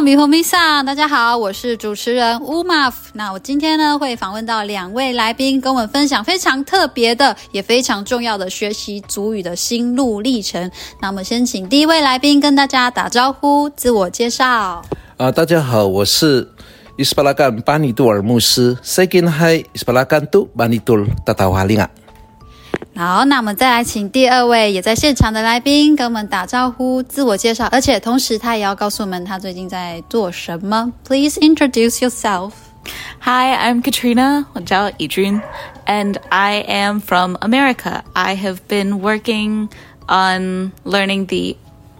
米和米萨，大家好，我是主持人乌玛夫。那我今天呢会访问到两位来宾，跟我们分享非常特别的，也非常重要的学习族语的心路历程。那我们先请第一位来宾跟大家打招呼，自我介绍。啊，大家好，我是伊斯巴拉干巴尼杜尔牧师。塞金海伊斯巴拉干杜巴尼杜尔达达瓦林啊。好，那我们再来请第二位也在现场的来宾跟我们打招呼、自我介绍，而且同时他也要告诉我们他最近在做什么。Please introduce yourself. Hi, I'm Katrina. 我叫怡君 and I am from America. I have been working on learning the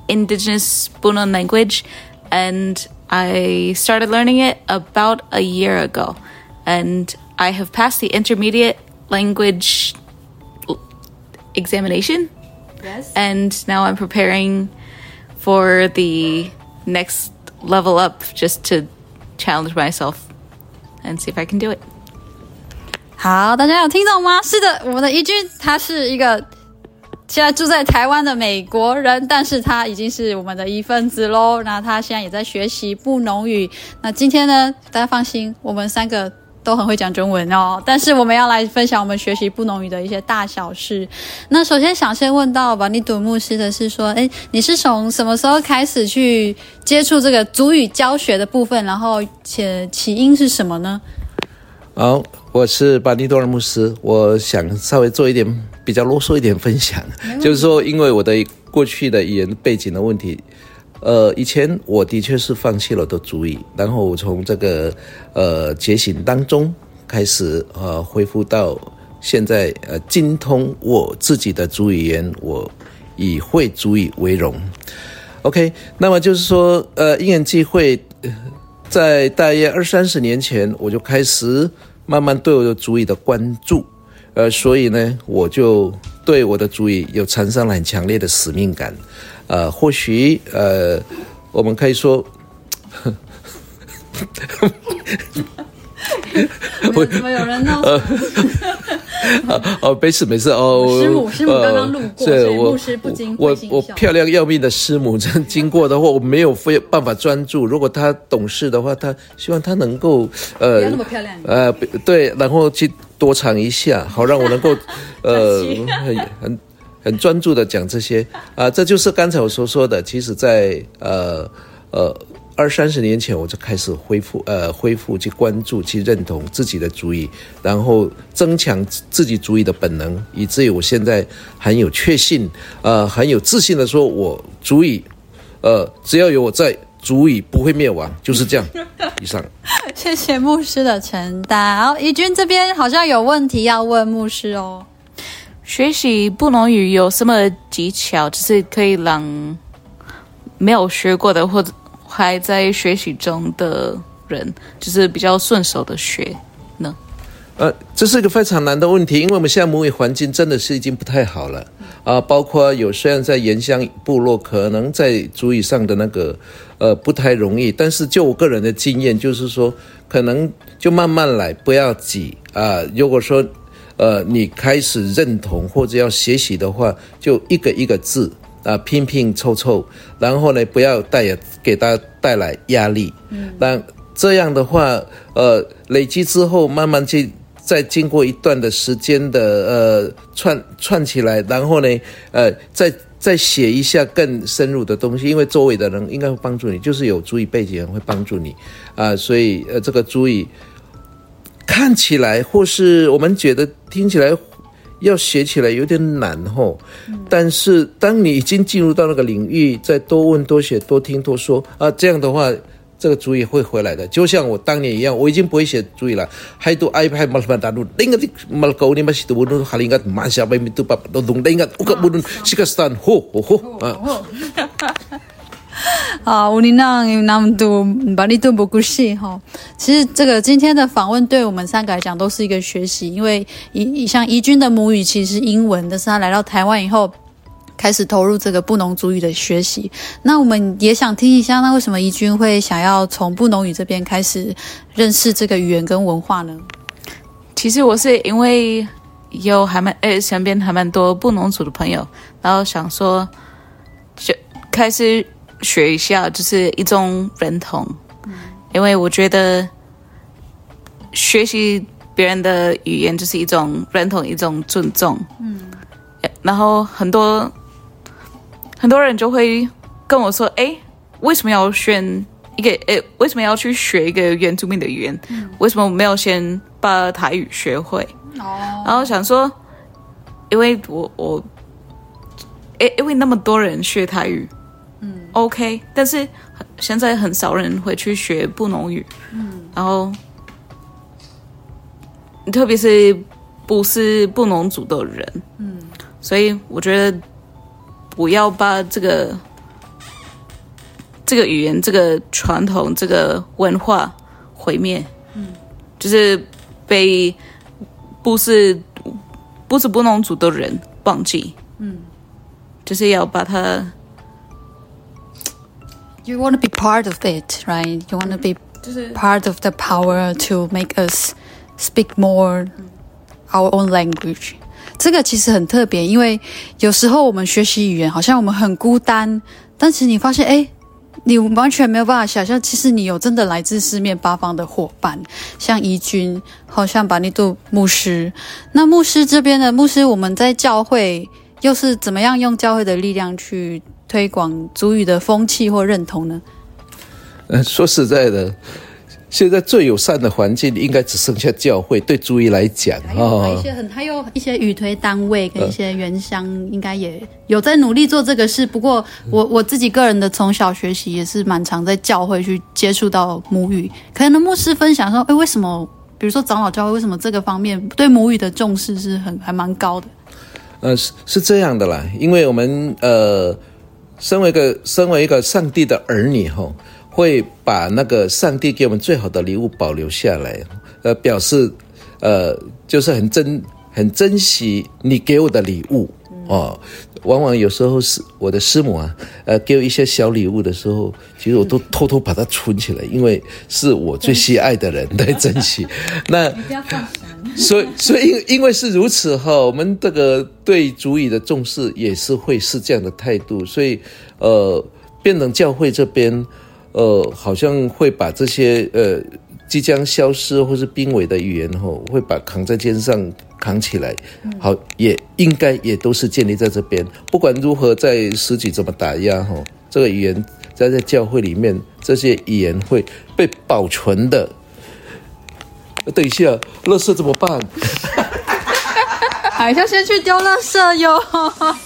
indigenous Punon language, and I started learning it about a year ago. And I have passed the intermediate language examination. Yes. And now I'm preparing for the next level up just to challenge myself and see if I can do it. 好，大家有听懂吗？是的，我们的怡君他是一个现在住在台湾的美国人，但是他已经是我们的一份子喽。那他现在也在学习布农语。那今天呢，大家放心，我们三个。 都很会讲中文哦，但是我们要来分享我们学习布农语的一些大小事。那首先想先问到巴尼杜牧师的是说，哎，你是从什么时候开始去接触这个族语教学的部分？然后且起因是什么呢？好，我是巴尼杜尔牧师，我想稍微做一点比较啰嗦一点分享，就是说，因为我的过去的语言背景的问题。呃，以前我的确是放弃了的族语，然后从这个呃觉醒当中开始呃恢复到现在呃精通我自己的主语言，我以会主语为荣。OK，那么就是说呃因缘际会，在大约二三十年前我就开始慢慢对我的主语的关注，呃，所以呢我就对我的主语有产生了很强烈的使命感。呃，或许呃，我们可以说，为什么有人闹？哦，没事没事哦。师母师母刚刚路过，所以牧师不禁会心一笑。我我漂亮要命的师母 真经过的话，我没有非办法专注。如果她懂事的话，她希望她能够呃，不要那么漂亮。呃，对，然后去多尝一下，好让我能够呃很很。很专注的讲这些啊，这就是刚才我所说的。其实在，在呃呃二三十年前，我就开始恢复呃恢复去关注、去认同自己的主语，然后增强自己主语的本能，以至于我现在很有确信，呃很有自信的说，我主语，呃只要有我在，足以不会灭亡，就是这样。以上，谢谢牧师的承担。然后怡君这边好像有问题要问牧师哦。学习布农语有什么技巧，就是可以让没有学过的或者还在学习中的人，就是比较顺手的学呢？呃，这是一个非常难的问题，因为我们现在母语环境真的是已经不太好了啊、包括有虽然在原乡部落，可能在族语上的那个呃不太容易，但是就我个人的经验，就是说可能就慢慢来，不要急啊、如果说呃，你开始认同或者要学习的话，就一个一个字啊，拼拼凑凑，然后呢，不要带给他带来压力。嗯，那这样的话，呃，累积之后，慢慢去再经过一段的时间的呃串串起来，然后呢，呃，再再写一下更深入的东西，因为周围的人应该会帮助你，就是有族语背景人会帮助你啊、呃，所以呃，这个族语。看起来或是我们觉得听起来要学起来有点难吼，但是当你已经进入到那个领域，再多问多学多听多说啊，这样的话，这个族语会回来的。就像我当年一样，我已经不会写族语了，还读 iPad 马来大陆，另外的马来高你们是读不哈林个马小白咪读不都懂另外我可不懂西格斯坦吼吼吼啊。好，乌尼囊那么多巴尼杜博故事哈。其实这个今天的访问对我们三个来讲都是一个学习，因为怡像怡君的母语其实是英文，但是他来到台湾以后开始投入这个布农族语的学习。那我们也想听一下，那为什么怡君会想要从布农语这边开始认识这个语言跟文化呢？其实我是因为有还蛮诶身边还蛮多布农族的朋友，然后想说就开始。学一下，就是一种认同，嗯、因为我觉得学习别人的语言就是一种认同，一种尊重。嗯，然后很多很多人就会跟我说：“哎，为什么要选一个？哎，为什么要去学一个原住民的语言？嗯、为什么没有先把台语学会？”哦，然后想说，因为我我，哎，因为那么多人学台语。OK，但是现在很少人会去学布农语，嗯，然后特别是不是布农族的人，嗯，所以我觉得不要把这个这个语言、这个传统、这个文化毁灭，嗯，就是被不是不是布农族的人忘记，嗯，就是要把它。You want to be part of it, right? You want to be part of the power to make us speak more our own language. 这个其实很特别，因为有时候我们学习语言，好像我们很孤单，但是你发现，哎，你完全没有办法想象，其实你有真的来自四面八方的伙伴，像怡君，好像巴尼度牧师。那牧师这边的牧师，我们在教会又是怎么样用教会的力量去？推广族语的风气或认同呢？呃，说实在的，现在最友善的环境应该只剩下教会。对族语来讲，还有一些很，还有一些语推单位跟一些原乡，应该也有在努力做这个事。不过我，我我自己个人的从小学习也是蛮常在教会去接触到母语。可能牧师分享说，哎，为什么？比如说长老教会，为什么这个方面对母语的重视是很还蛮高的？呃，是是这样的啦，因为我们呃。身为一个身为一个上帝的儿女，吼，会把那个上帝给我们最好的礼物保留下来，呃，表示，呃，就是很珍很珍惜你给我的礼物哦。往往有时候是我的师母啊，呃，给我一些小礼物的时候，其实我都偷偷把它存起来，因为是我最喜爱的人在珍惜。那所以，所以因因为是如此哈，我们这个对主语的重视也是会是这样的态度，所以呃，变成教会这边呃，好像会把这些呃即将消失或是濒危的语言吼，会把扛在肩上扛起来，好，也应该也都是建立在这边。不管如何，在时局怎么打压吼，这个语言在在教会里面，这些语言会被保存的。等一下，垃圾怎么办？还要先去丢垃圾哟。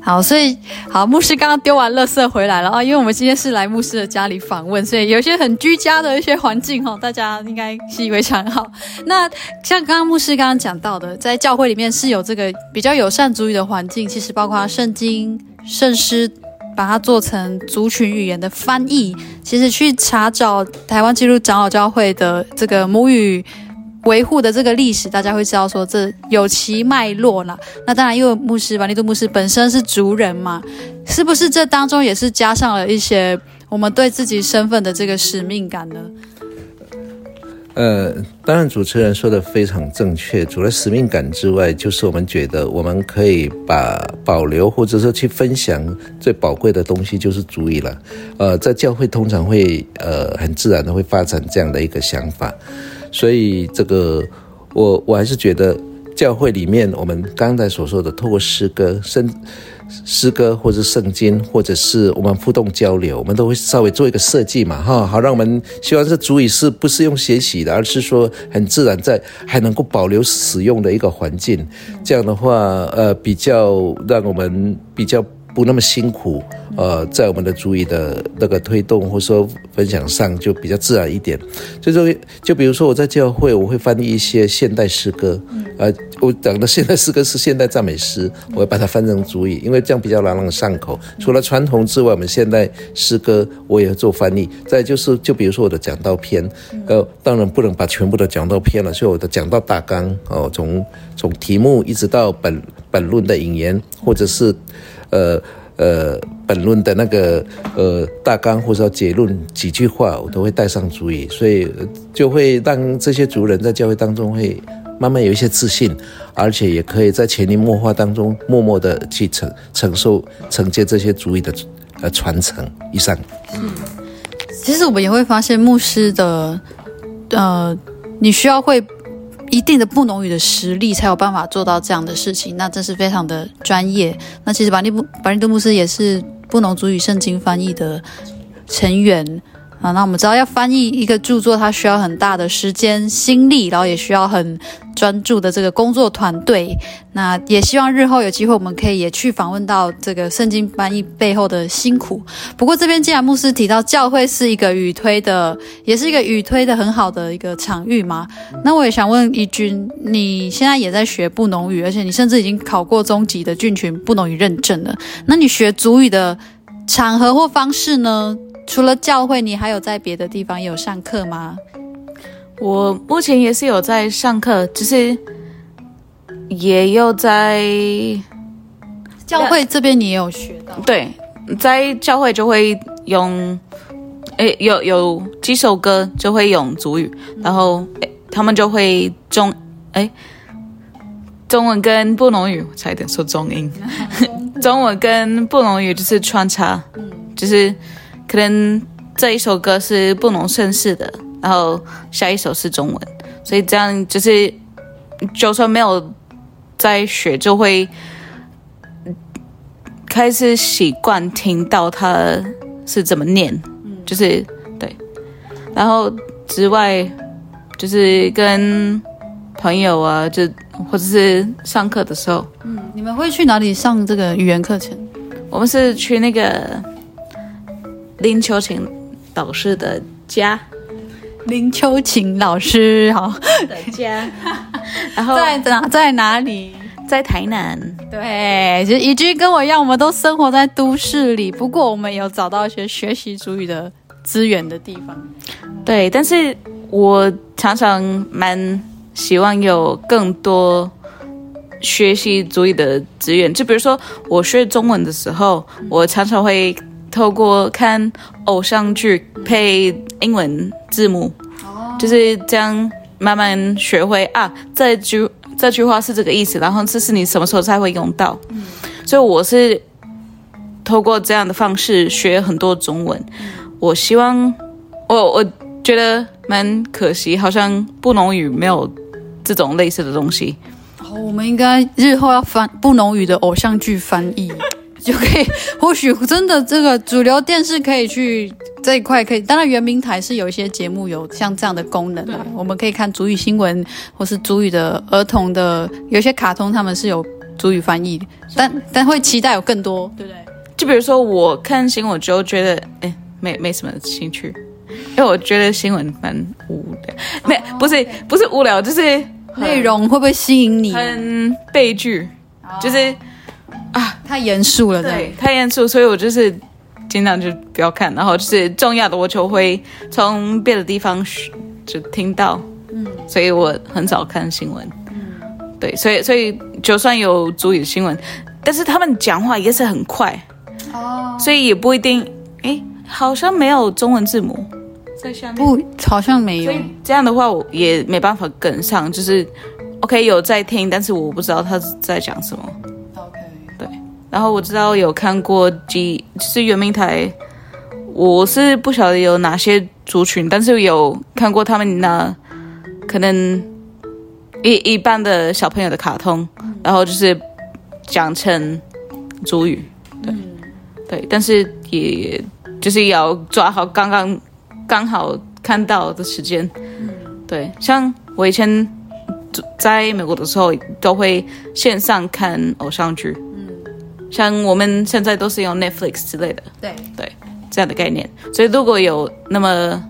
好，所以好，牧师刚刚丢完垃圾回来了啊，因为我们今天是来牧师的家里访问，所以有些很居家的一些环境哈，大家应该习以为常。好，那像刚刚牧师刚刚讲到的，在教会里面是有这个比较友善族语的环境，其实包括圣经、圣诗。把它做成族群语言的翻译，其实去查找台湾基督长老教会的这个母语维护的这个历史，大家会知道说这有其脉络啦。那当然，因为牧师巴尼度牧师本身是族人嘛，是不是这当中也是加上了一些我们对自己身份的这个使命感呢？呃，当然，主持人说的非常正确。除了使命感之外，就是我们觉得我们可以把保留或者说去分享最宝贵的东西，就是族语了。呃，在教会通常会呃很自然的会发展这样的一个想法，所以这个我我还是觉得教会里面我们刚才所说的，透过诗歌圣。诗歌或者圣经，或者是我们互动交流，我们都会稍微做一个设计嘛，哈，好让我们希望这族语是不是用学习的，而是说很自然在还能够保留使用的一个环境，这样的话，呃，比较让我们比较。不那么辛苦，呃，在我们的主语的那个推动或说分享上就比较自然一点。所以说，就比如说我在教会，我会翻译一些现代诗歌，呃，我讲的现代诗歌是现代赞美诗，我会把它翻成主语，因为这样比较朗朗上口。除了传统之外，我们现代诗歌我也会做翻译。再就是，就比如说我的讲道篇，呃，当然不能把全部的讲道篇了，所以我的讲道大纲哦，从从题目一直到本本论的引言，或者是。呃呃，本论的那个呃大纲或者说结论几句话，我都会带上族语，所以就会让这些族人在教会当中会慢慢有一些自信，而且也可以在潜移默化当中，默默的去承承受承接这些族语的呃传承。以上。嗯，其实我们也会发现，牧师的呃，你需要会一定的布农语的实力，才有办法做到这样的事情。那真是非常的专业。那其实巴尼布巴尼杜牧师也是布农族语圣经翻译的成员。啊，那我们知道要翻译一个著作，它需要很大的时间、心力，然后也需要很专注的这个工作团队。那也希望日后有机会，我们可以也去访问到这个圣经翻译背后的辛苦。不过这边既然牧师提到教会是一个语推的，也是一个语推的很好的一个场域嘛，那我也想问一君，你现在也在学布农语，而且你甚至已经考过中级的郡群布农语认证了。那你学族语的场合或方式呢？除了教会，你还有在别的地方有上课吗？我目前也是有在上课，只是也有在教会这边，你也有学到。对，在教会就会用，诶，有有几首歌就会用族语，然后诶他们就会中，诶，中文跟布农语，差一点说中英，中文跟布农语就是穿插，就是。可能这一首歌是布农圣诗的，然后下一首是中文，所以这样就是，就算没有在学，就会开始习惯听到他是怎么念，就是对。然后之外，就是跟朋友啊，就或者是上课的时候，嗯，你们会去哪里上这个语言课程？我们是去那个。林秋晴老师的家，林秋晴老师好的家，然后在哪在哪里？在台南。对，其实怡君跟我一样，我们都生活在都市里，不过我们有找到一些学习主语的资源的地方。对，但是我常常蛮希望有更多学习主语的资源，就比如说我学中文的时候，我常常会。透过看偶像剧配英文字幕，oh. 就是这样慢慢学会啊。这句这句话是这个意思，然后这是你什么时候才会用到？嗯、所以我是透过这样的方式学很多中文。嗯、我希望我我觉得蛮可惜，好像布农语没有这种类似的东西。哦，我们应该日后要翻布农语的偶像剧翻译。就可以，或许真的这个主流电视可以去这一块，可以。当然，原明台是有一些节目有像这样的功能，的我们可以看主语新闻，或是主语的儿童的，有些卡通他们是有主语翻译，但但会期待有更多，对不对？就比如说我看新闻就觉得，哎，没没什么兴趣，因为我觉得新闻蛮无聊，没不是不是无聊，就是内容会不会吸引你？很悲剧，就是。啊，太严肃了，对，太严肃，所以我就是尽量就不要看，然后就是重要的我就会从别的地方就听到，嗯，所以我很少看新闻，嗯，对，所以所以就算有族语新闻，但是他们讲话也是很快，哦，所以也不一定，哎，好像没有中文字母。在下面，不，好像没有，这样的话我也没办法跟上，就是 OK 有在听，但是我不知道他在讲什么。然后我知道有看过几，就是圆明台，我是不晓得有哪些族群，但是有看过他们那可能一一般的小朋友的卡通，然后就是讲成族语，对对，但是也就是要抓好刚刚刚好看到的时间，对，像我以前在美国的时候都会线上看偶像剧。像我们现在都是用 Netflix 之类的，对对，这样的概念。所以如果有那么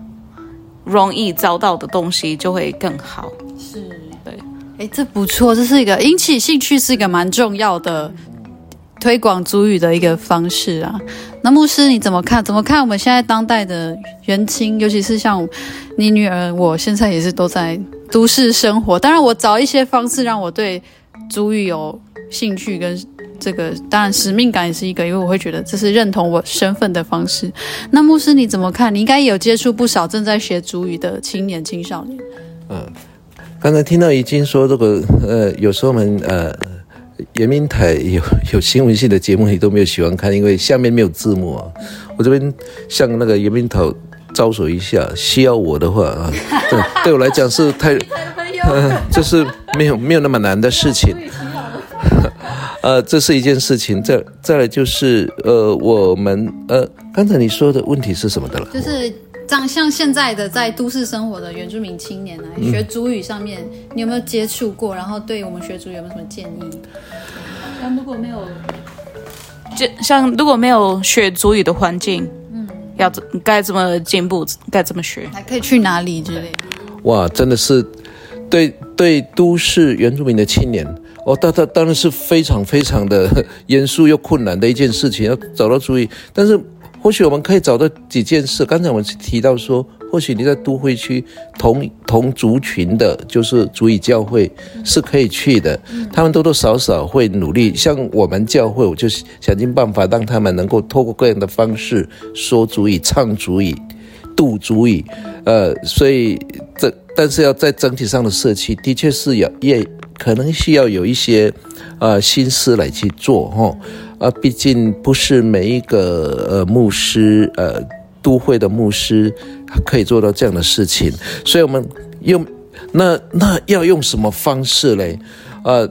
容易找到的东西，就会更好。是，对。哎，这不错，这是一个引起兴趣，是一个蛮重要的推广主语的一个方式啊。那牧师你怎么看？怎么看我们现在当代的元青，尤其是像你女儿，我现在也是都在都市生活。当然，我找一些方式让我对主语有兴趣跟。这个当然使命感也是一个，因为我会觉得这是认同我身份的方式。那牧师你怎么看？你应该也有接触不少正在学主语的青年青少年。嗯，刚才听到怡君说这个，呃，有时候我们呃，原民台有有新闻系的节目，你都没有喜欢看，因为下面没有字幕啊。我这边向那个原民台招手一下，需要我的话啊，对，对我来讲是太，呃，这是没有没有那么难的事情。呃，这是一件事情。再再来就是，呃，我们呃，刚才你说的问题是什么的了？就是像像现在的在都市生活的原住民青年来、嗯、学族语上面，你有没有接触过？然后对我们学族语有没有什么建议？像如果没有，就像如果没有学族语的环境，嗯，要怎该怎么进步？该怎么学？还可以去哪里之类的？哇，真的是对对都市原住民的青年。哦，当当当然是非常非常的 严肃又困难的一件事情，要找到主语。但是或许我们可以找到几件事。刚才我们提到说，或许你在都会区同同族群的，就是族语教会是可以去的。他们多多少少会努力。像我们教会，我就想尽办法让他们能够透过各样的方式说主语、唱主语、读族语。呃，所以这但是要在整体上的社区，的确是要也。可能需要有一些，呃，心思来去做哈，啊，毕竟不是每一个呃牧师，呃，都会的牧师可以做到这样的事情，所以我们用那那要用什么方式嘞？呃。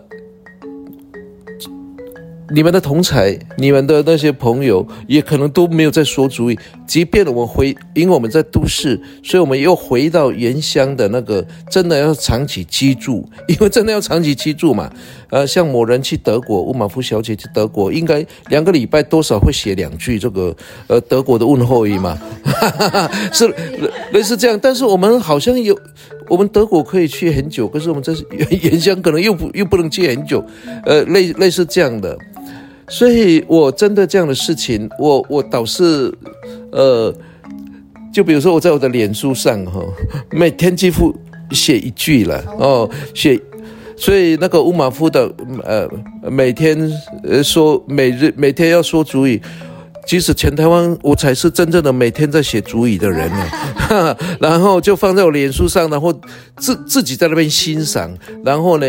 你们的同侪，你们的那些朋友，也可能都没有在说主意。即便我们回，因为我们在都市，所以我们又回到原乡的那个，真的要长期居住，因为真的要长期居住嘛。呃，像某人去德国，乌马夫小姐去德国，应该两个礼拜多少会写两句这个，呃，德国的问候语嘛，是类似这样。但是我们好像有，我们德国可以去很久，可是我们这原原乡可能又不又不能去很久，呃，类类似这样的。所以，我针对这样的事情，我我倒是，呃，就比如说我在我的脸书上哈，每天几乎写一句了哦，写，所以那个乌马夫的呃，每天呃说每日每天要说主语，即使全台湾我才是真正的每天在写主语的人呢，然后就放在我脸书上，然后自自己在那边欣赏，然后呢。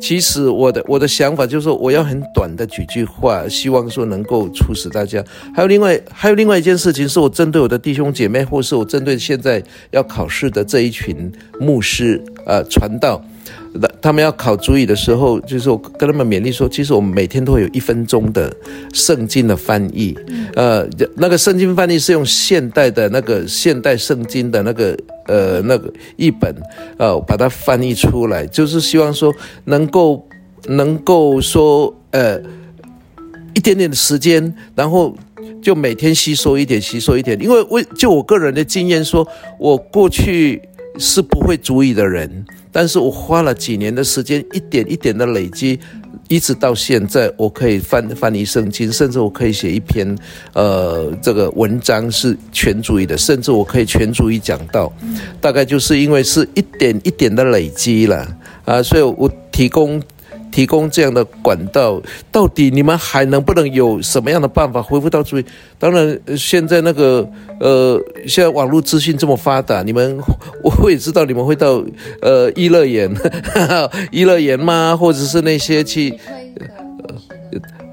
其实我的我的想法就是，我要很短的几句话，希望说能够促使大家。还有另外还有另外一件事情，是我针对我的弟兄姐妹，或是我针对现在要考试的这一群牧师呃传道。那他们要考主语的时候，就是我跟他们勉励说，其实我们每天都会有一分钟的圣经的翻译，呃，那个圣经翻译是用现代的那个现代圣经的那个呃那个译本，呃，把它翻译出来，就是希望说能够能够说呃一点点的时间，然后就每天吸收一点，吸收一点，因为为就我个人的经验说，我过去是不会主语的人。但是我花了几年的时间，一点一点的累积，一直到现在，我可以翻翻译圣经，甚至我可以写一篇，呃，这个文章是全主义的，甚至我可以全主义讲到，大概就是因为是一点一点的累积了啊，所以我提供。提供这样的管道，到底你们还能不能有什么样的办法恢复到最？当然，现在那个呃，现在网络资讯这么发达，你们我也知道你们会到呃 娱乐园，娱乐园吗？或者是那些去。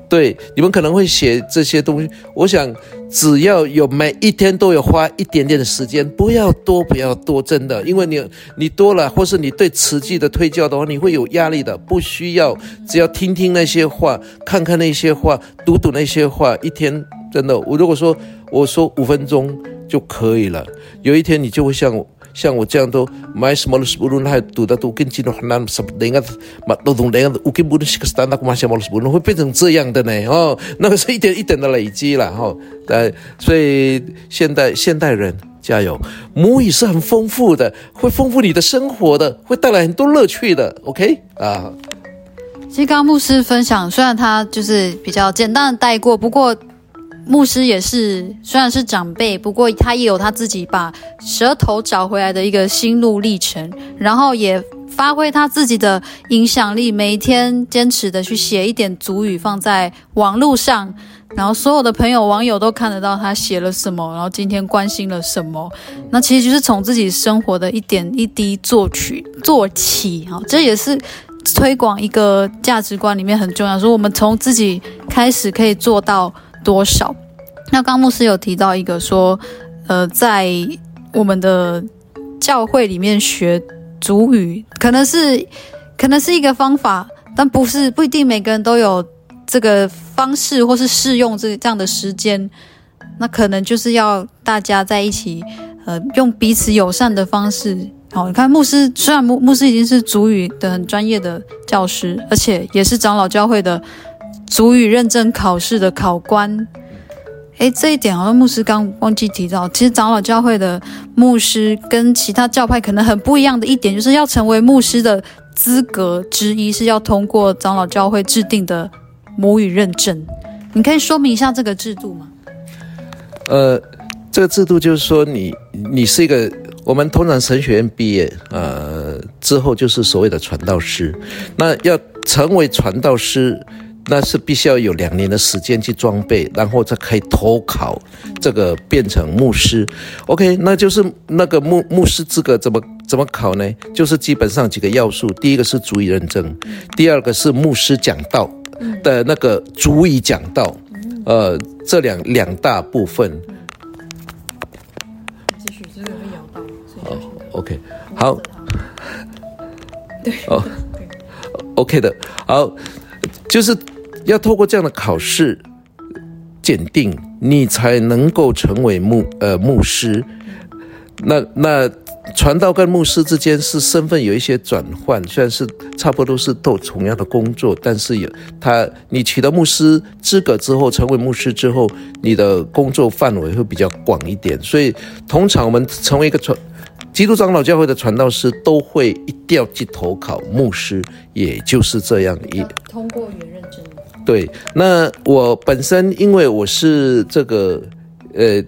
对，你们可能会写这些东西。我想，只要有每一天都有花一点点的时间，不要多，不要多，真的，因为你你多了，或是你对词句的推教的话，你会有压力的。不需要，只要听听那些话，看看那些话，读读那些话，一天真的，我如果说我说五分钟就可以了，有一天你就会像我。像我这样都买什么书，无论还读的都跟进的很难，什么那个嘛都懂那样，我根本是个单那个买什么书，会变成这样的呢？哦，那个是一点一点的累积了哈。呃，所以现代现代人加油，母语是很丰富的，会丰富你的生活的，会带来很多乐趣的。OK 啊。其实刚刚牧师分享，虽然他就是比较简单的带过，不过。牧师也是，虽然是长辈，不过他也有他自己把舌头找回来的一个心路历程，然后也发挥他自己的影响力，每天坚持的去写一点足语放在网络上，然后所有的朋友网友都看得到他写了什么，然后今天关心了什么。那其实就是从自己生活的一点一滴做起做起啊，这也是推广一个价值观里面很重要，说我们从自己开始可以做到多少。那刚牧师有提到一个说，呃，在我们的教会里面学主语，可能是可能是一个方法，但不是不一定每个人都有这个方式，或是适用这这样的时间。那可能就是要大家在一起，呃，用彼此友善的方式。好，你看牧师，虽然牧牧师已经是主语的很专业的教师，而且也是长老教会的族语认证考试的考官。诶，这一点好像牧师刚忘记提到。其实长老教会的牧师跟其他教派可能很不一样的一点，就是要成为牧师的资格之一是要通过长老教会制定的母语认证。你可以说明一下这个制度吗？呃，这个制度就是说你，你你是一个，我们通常神学院毕业，呃，之后就是所谓的传道师。那要成为传道师。那是必须要有两年的时间去装备，然后才可以投考，这个变成牧师。OK，那就是那个牧牧师资格怎么怎么考呢？就是基本上几个要素，第一个是族语认证，第二个是牧师讲道的那个族语讲道，呃，这两两大部分。继续，这个会摇到。哦，OK，好。对。哦，OK 的，好，就是。要透过这样的考试检定，你才能够成为牧呃牧师。那那传道跟牧师之间是身份有一些转换，虽然是差不多是都同样的工作，但是有他你取得牧师资格之后，成为牧师之后，你的工作范围会比较广一点。所以通常我们成为一个传基督长老教会的传道师，都会一定要去投考牧师，也就是这样一通过原认证。对，那我本身因为我是这个，呃，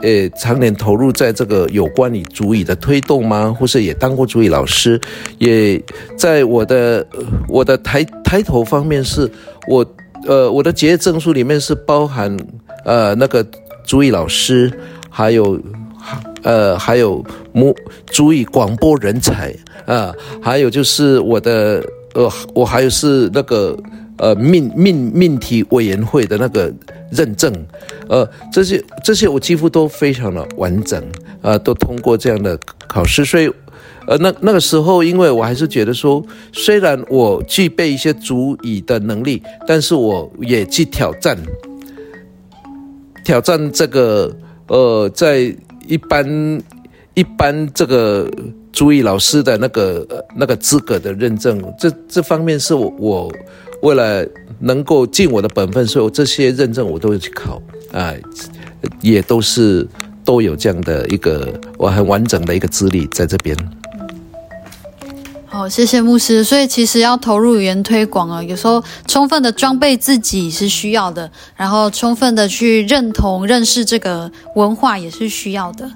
呃，常年投入在这个有关于族语的推动吗？或是也当过族语老师，也在我的我的抬抬头方面是我，呃，我的结业证书里面是包含呃那个族语老师，还有呃还有母族语广播人才啊、还有就是我的呃我还有是那个。呃，命命命题委员会的那个认证，呃，这些这些我几乎都非常的完整，呃，都通过这样的考试，所以，呃，那那个时候，因为我还是觉得说，虽然我具备一些族语的能力，但是我也去挑战，挑战这个，呃，在一般一般这个族语老师的那个那个资格的认证，这这方面是我我。为了能够尽我的本分，所以这些认证我都会去考啊，也都是都有这样的一个我很完整的一个资历在这边。好，谢谢牧师。所以其实要投入语言推广啊，有时候充分的装备自己是需要的，然后充分的去认同、认识这个文化也是需要的。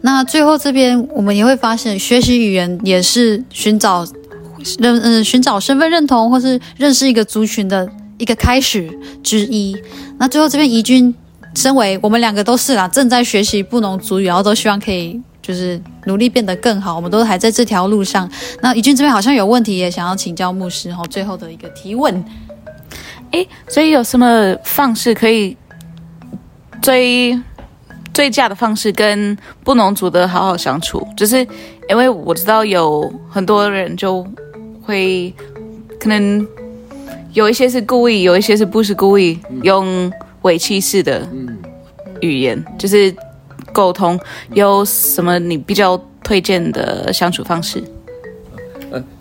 那最后这边我们也会发现，学习语言也是寻找。认嗯，寻找身份认同或是认识一个族群的一个开始之一。那最后这边怡君，身为我们两个都是啦，正在学习布农族语，然后都希望可以就是努力变得更好。我们都还在这条路上。那怡君这边好像有问题，也想要请教牧师哈。最后的一个提问，诶，所以有什么方式可以最最佳的方式跟布农族的好好相处？就是因为我知道有很多人就。会可能有一些是故意，有一些是不是故意用委屈式的语言，就是沟通。有什么你比较推荐的相处方式？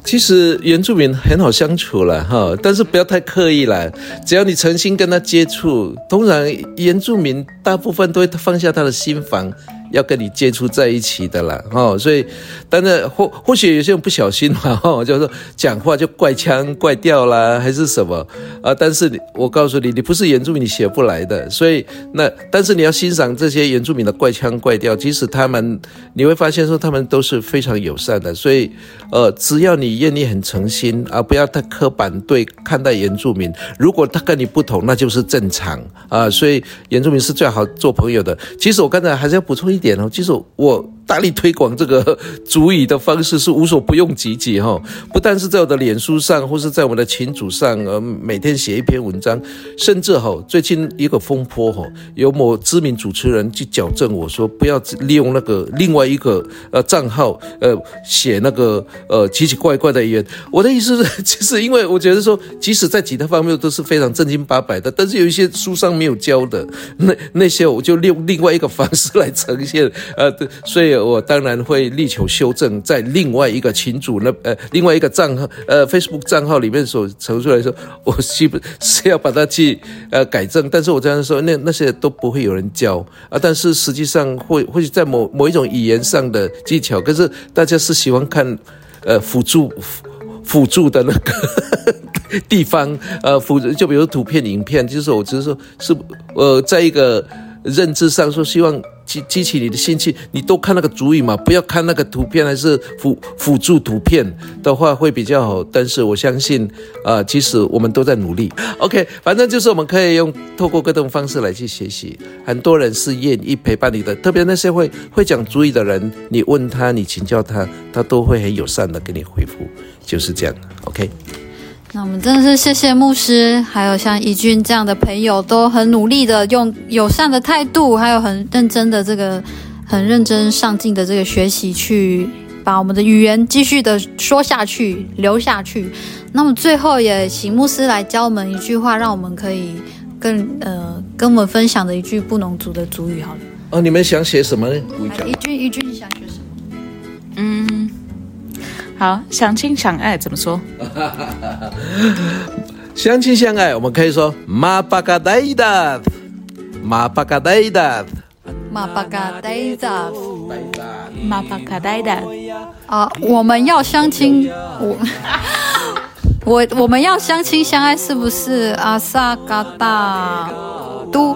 其实原住民很好相处了哈，但是不要太刻意了。只要你诚心跟他接触，通常原住民大部分都会放下他的心防。要跟你接触在一起的啦，哦，所以，但是或或许有些人不小心嘛，哦，就是说讲话就怪腔怪调啦，还是什么啊？但是我告诉你，你不是原住民，你学不来的。所以那，但是你要欣赏这些原住民的怪腔怪调，即使他们，你会发现说他们都是非常友善的。所以，呃，只要你愿意很诚心啊，不要太刻板对看待原住民。如果他跟你不同，那就是正常啊。所以原住民是最好做朋友的。其实我刚才还是要补充一点哦，其实我。大力推广这个主语的方式是无所不用其极哈，不但是在我的脸书上，或是在我们的群组上，呃，每天写一篇文章，甚至哈，最近一个风波哈，有某知名主持人去矫正我说，不要利用那个另外一个呃账号呃写那个呃奇奇怪怪的语言。我的意思是，其实因为我觉得说，即使在其他方面都是非常正经八百的，但是有一些书上没有教的那那些，我就用另外一个方式来呈现，呃，对，所以。我当然会力求修正，在另外一个群组那呃另外一个账号呃 Facebook 账号里面所呈出来说，我基本是要把它去呃改正，但是我这样说，那那些都不会有人教啊，但是实际上会会在某某一种语言上的技巧，可是大家是喜欢看呃辅助辅助的那个 地方呃辅助，就比如图片、影片，就是我只是说是呃在一个认知上说希望。激激起你的兴趣，你多看那个主语嘛，不要看那个图片，还是辅辅助图片的话会比较好。但是我相信，啊、呃，其实我们都在努力。OK，反正就是我们可以用透过各种方式来去学习。很多人是愿意陪伴你的，特别那些会会讲主语的人，你问他，你请教他，他都会很友善的给你回复，就是这样。OK。那我们真的是谢谢牧师，还有像怡君这样的朋友，都很努力的用友善的态度，还有很认真的这个很认真上进的这个学习，去把我们的语言继续的说下去、留下去。那么最后也请牧师来教我们一句话，让我们可以更呃跟我们分享的一句布农族的族语，好了。哦，你们想写什么呢？怡君，怡君，你想学什么？嗯。好，相亲相爱怎么说？相亲相爱，我们可以说马巴嘎呆达，马巴嘎呆达，马巴嘎呆达，马巴嘎呆达。啊，我们要相亲，我我我们要相亲相爱，是不是？阿萨嘎达都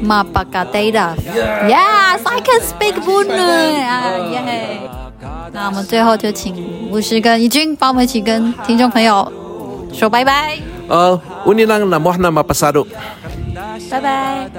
马巴嘎代达，Yes, I can speak 耶。那我们最后就请牧师跟怡君帮我们一起跟听众朋友说拜拜。呃，乌尼朗那莫那马巴萨鲁，拜拜。